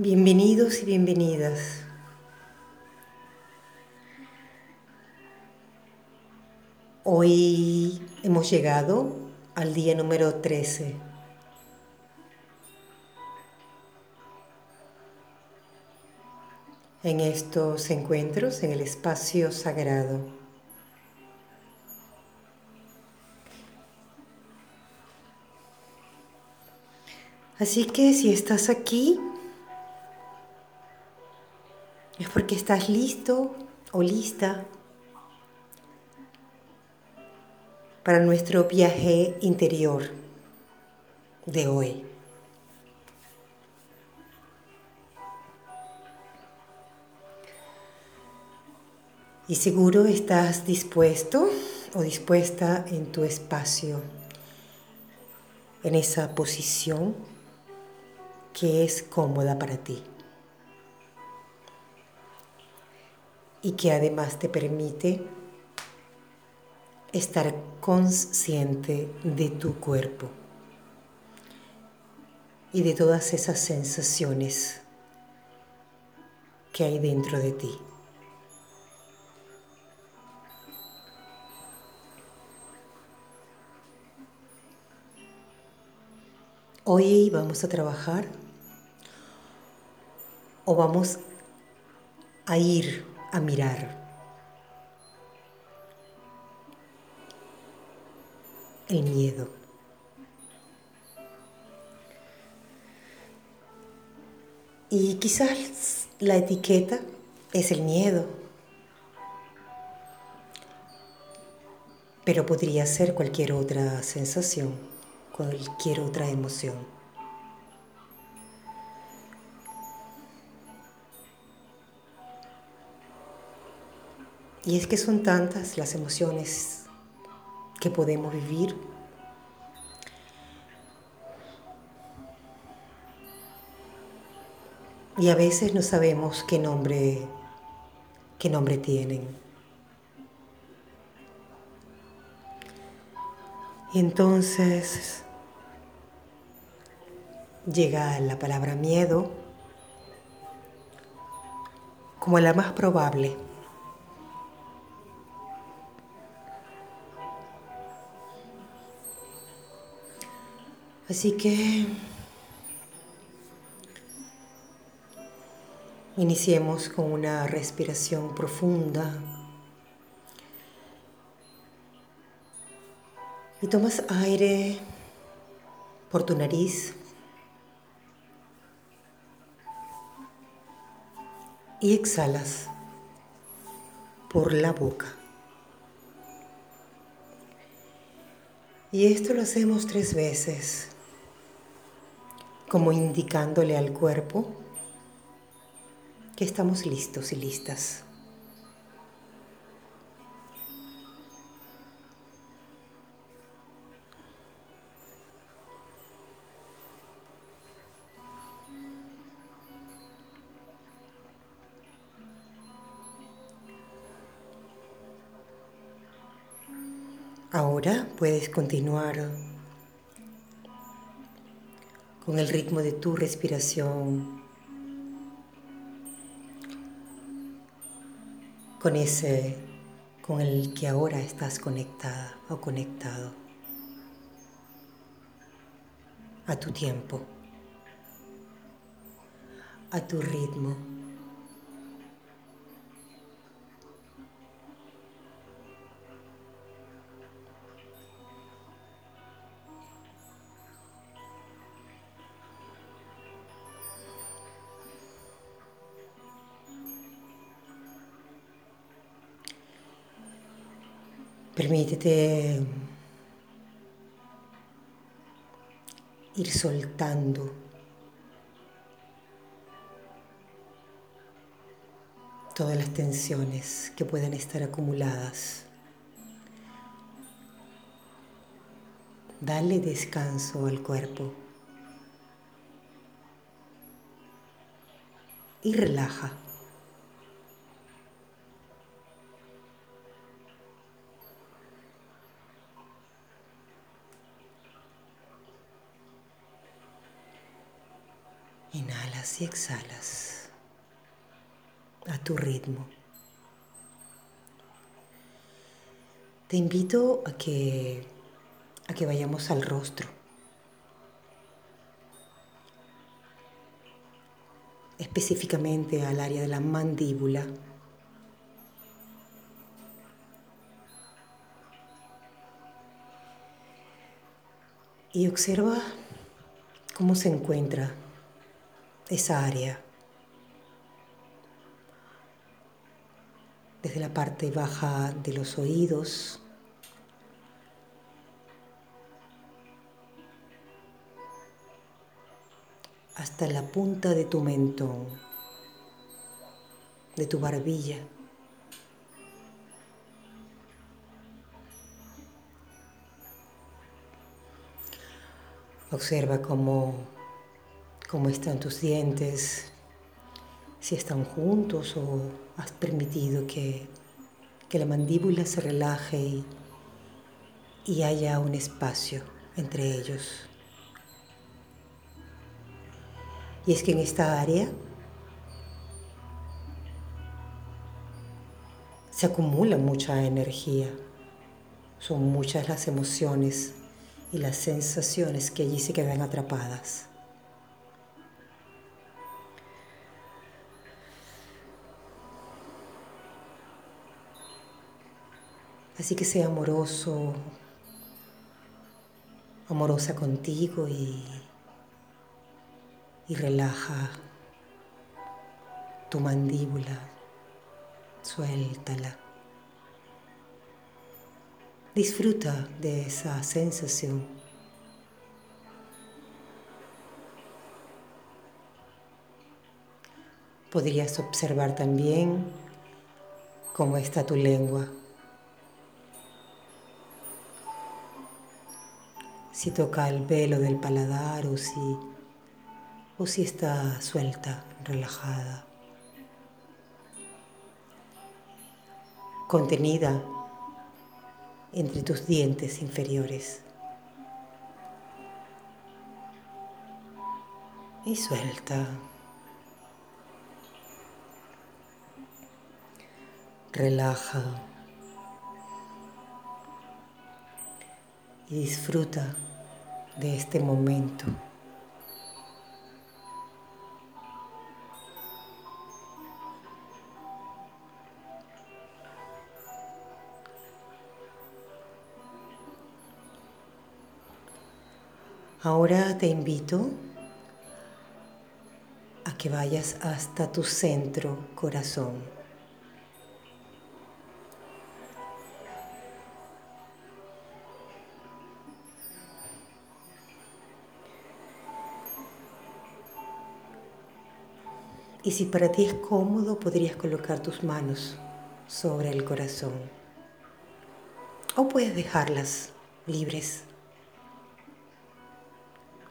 Bienvenidos y bienvenidas. Hoy hemos llegado al día número 13. En estos encuentros en el espacio sagrado. Así que si estás aquí, es porque estás listo o lista para nuestro viaje interior de hoy. Y seguro estás dispuesto o dispuesta en tu espacio, en esa posición que es cómoda para ti. Y que además te permite estar consciente de tu cuerpo y de todas esas sensaciones que hay dentro de ti. Hoy vamos a trabajar o vamos a ir a mirar el miedo. Y quizás la etiqueta es el miedo, pero podría ser cualquier otra sensación, cualquier otra emoción. Y es que son tantas las emociones que podemos vivir. Y a veces no sabemos qué nombre, qué nombre tienen. Y entonces llega la palabra miedo como la más probable Así que iniciemos con una respiración profunda. Y tomas aire por tu nariz. Y exhalas por la boca. Y esto lo hacemos tres veces como indicándole al cuerpo que estamos listos y listas. Ahora puedes continuar con el ritmo de tu respiración, con ese con el que ahora estás conectada o conectado a tu tiempo, a tu ritmo. Permítete ir soltando todas las tensiones que puedan estar acumuladas. Dale descanso al cuerpo y relaja. Exhalas a tu ritmo. Te invito a que, a que vayamos al rostro. específicamente al área de la mandíbula. Y observa cómo se encuentra esa área. Desde la parte baja de los oídos, hasta la punta de tu mentón, de tu barbilla. Observa cómo, cómo están tus dientes, si están juntos o has permitido que, que la mandíbula se relaje y, y haya un espacio entre ellos. Y es que en esta área se acumula mucha energía, son muchas las emociones y las sensaciones que allí se quedan atrapadas. Así que sea amoroso, amorosa contigo y, y relaja tu mandíbula, suéltala. Disfruta de esa sensación. Podrías observar también cómo está tu lengua. Si toca el velo del paladar o si, o si está suelta, relajada. Contenida entre tus dientes inferiores. Y suelta. Relaja. Y disfruta de este momento. Ahora te invito a que vayas hasta tu centro corazón. Y si para ti es cómodo, podrías colocar tus manos sobre el corazón. O puedes dejarlas libres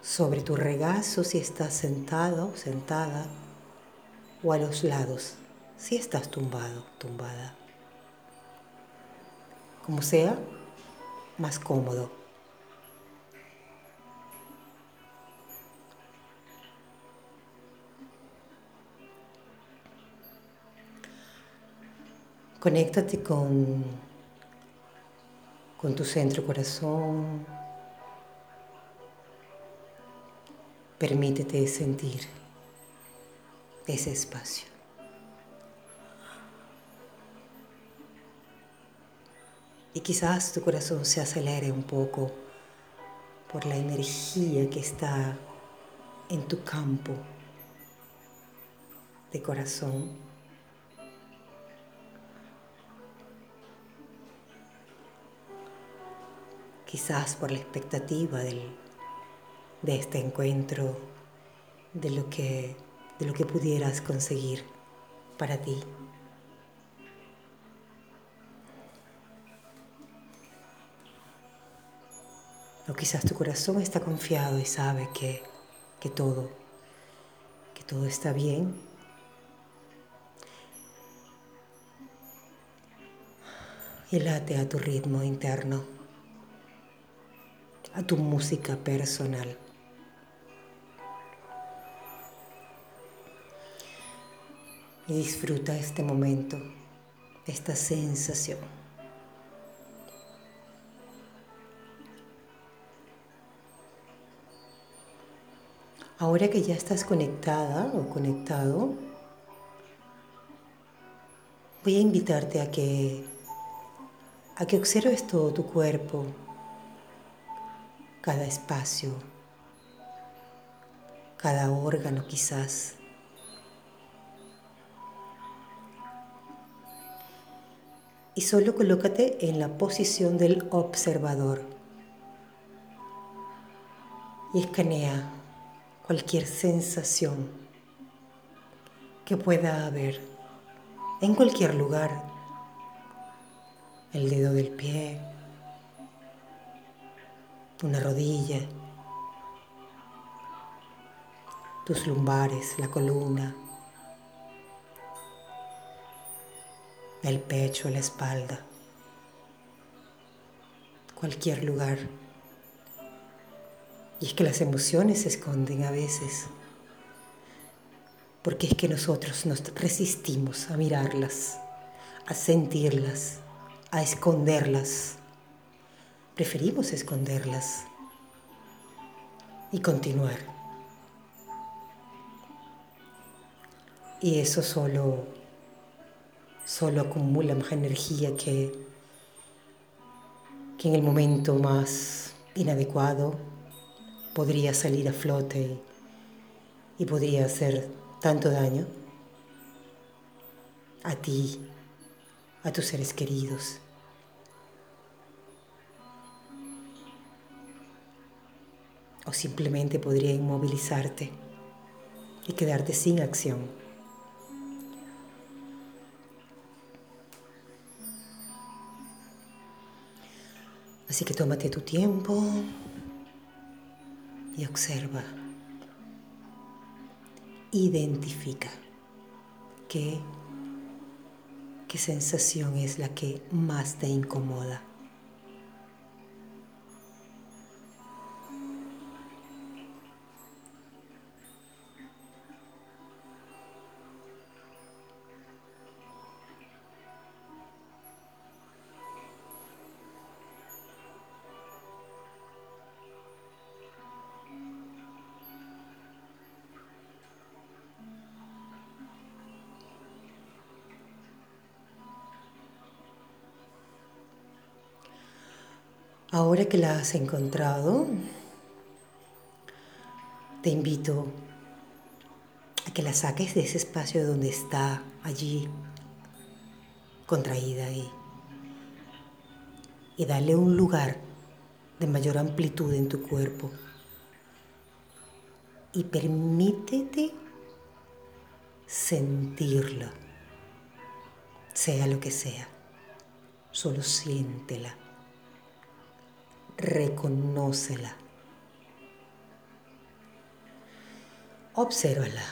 sobre tu regazo si estás sentado, sentada, o a los lados si estás tumbado, tumbada. Como sea, más cómodo. Conéctate con, con tu centro corazón, Permítete sentir ese espacio. Y quizás tu corazón se acelere un poco por la energía que está en tu campo de corazón. Quizás por la expectativa del de este encuentro, de lo que, de lo que pudieras conseguir para ti. O quizás tu corazón está confiado y sabe que, que todo, que todo está bien. Y late a tu ritmo interno, a tu música personal. y disfruta este momento, esta sensación. Ahora que ya estás conectada o conectado, voy a invitarte a que a que observes todo tu cuerpo, cada espacio, cada órgano quizás. Y solo colócate en la posición del observador y escanea cualquier sensación que pueda haber en cualquier lugar. El dedo del pie, una rodilla, tus lumbares, la columna, el pecho, la espalda, cualquier lugar. Y es que las emociones se esconden a veces, porque es que nosotros nos resistimos a mirarlas, a sentirlas, a esconderlas. Preferimos esconderlas y continuar. Y eso solo, solo acumula más energía que, que en el momento más inadecuado podría salir a flote y, podría hacer tanto daño a ti, a tus seres queridos. O simplemente podría inmovilizarte y quedarte sin acción. Así que tómate tu tiempo y observa. Identifica qué, qué sensación es la que más te incomoda. Que la has encontrado, te invito a que la saques de ese espacio donde está allí, contraída y, y dale un lugar de mayor amplitud en tu cuerpo. Y permítete sentirla, sea lo que sea, solo siéntela reconócela. Obsérvala.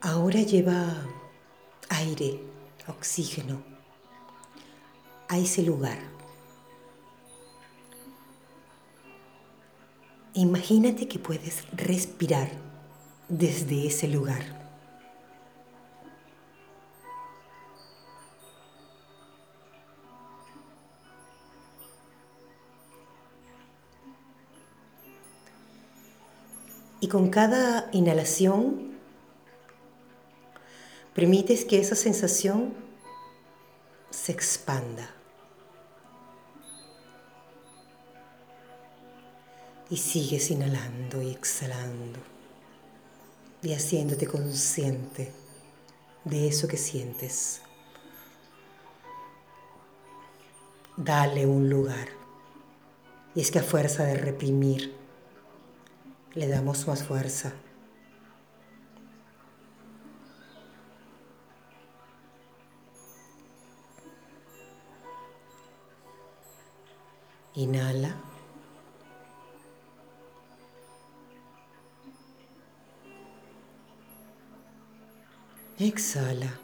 Ahora lleva aire, oxígeno ese lugar. Imagínate que puedes respirar desde ese lugar. Y con cada inhalación permites que esa sensación se expanda. Y sigues inhalando y exhalando y haciéndote consciente de eso que sientes. Dale un lugar. Y es que a fuerza de reprimir, le damos más fuerza. Inhala. Exhala.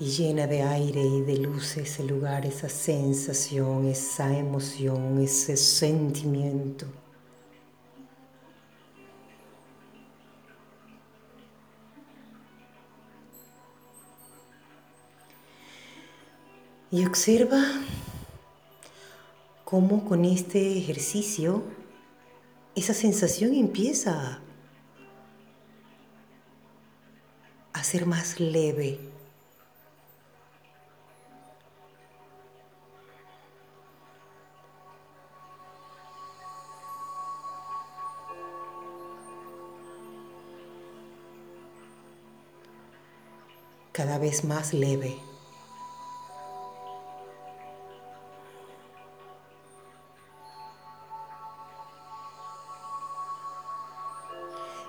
Y llena de aire y de luz ese lugar, esa sensación, esa emoción, ese sentimiento. Y observa cómo con este ejercicio esa sensación empieza a ser más leve. cada vez más leve.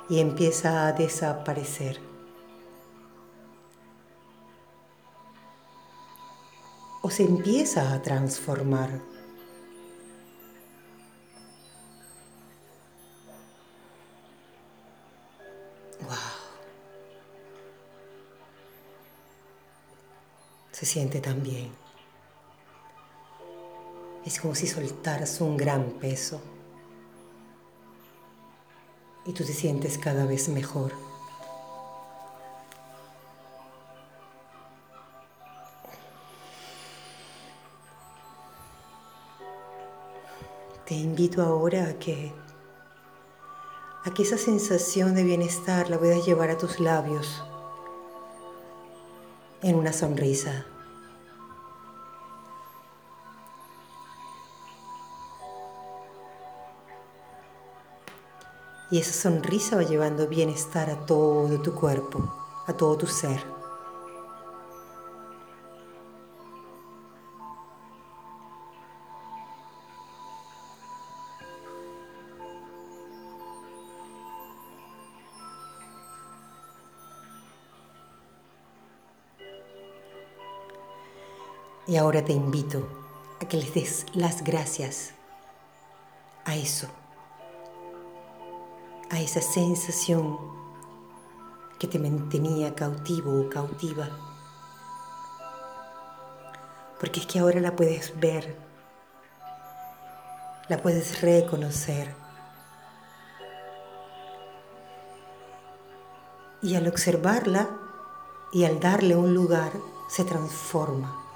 y empieza a desaparecer. O se empieza a transformar. Wow. Se siente tan bien. Es como si soltaras un gran peso y tú te sientes cada vez mejor. Te invito ahora a que a que esa sensación de bienestar la puedas llevar a tus labios en una sonrisa. Y esa sonrisa va llevando bienestar a todo tu cuerpo, a todo tu ser. Y ahora te invito a que les des las gracias a eso a esa sensación que te mantenía cautivo o cautiva. Porque es que ahora la puedes ver, la puedes reconocer. Y al observarla y al darle un lugar, se transforma.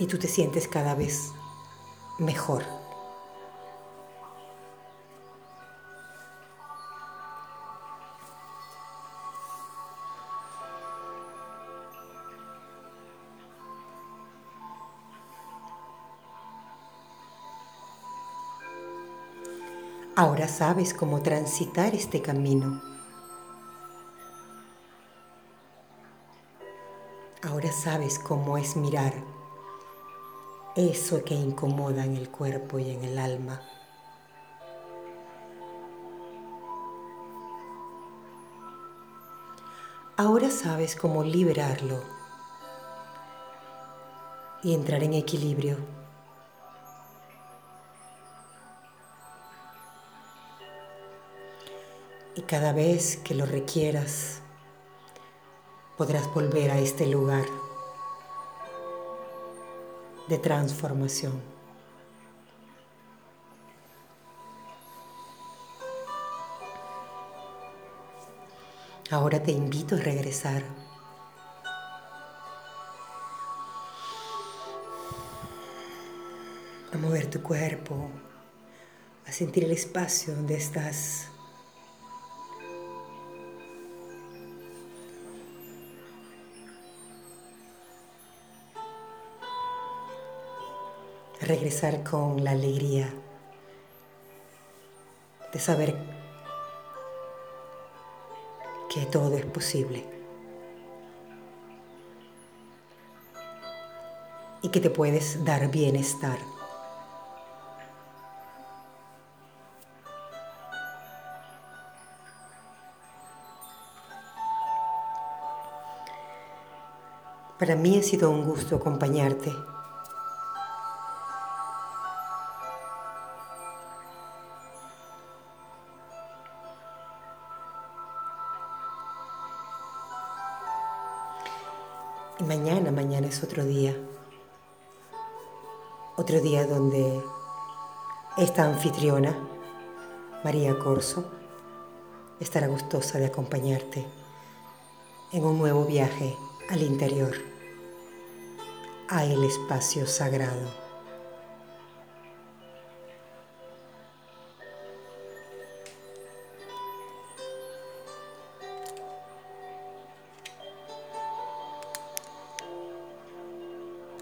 Y tú te sientes cada vez mejor. Ahora sabes cómo transitar este camino. Ahora sabes cómo es mirar eso que incomoda en el cuerpo y en el alma. Ahora sabes cómo liberarlo y entrar en equilibrio. Y cada vez que lo requieras, podrás volver a este lugar de transformación. Ahora te invito a regresar. A mover tu cuerpo, a sentir el espacio donde estás. Regresar con la alegría de saber que todo es posible y que te puedes dar bienestar. Para mí ha sido un gusto acompañarte Y mañana, mañana es otro día. Otro día donde esta anfitriona, María Corso, estará gustosa de acompañarte en un nuevo viaje al interior, a el espacio sagrado.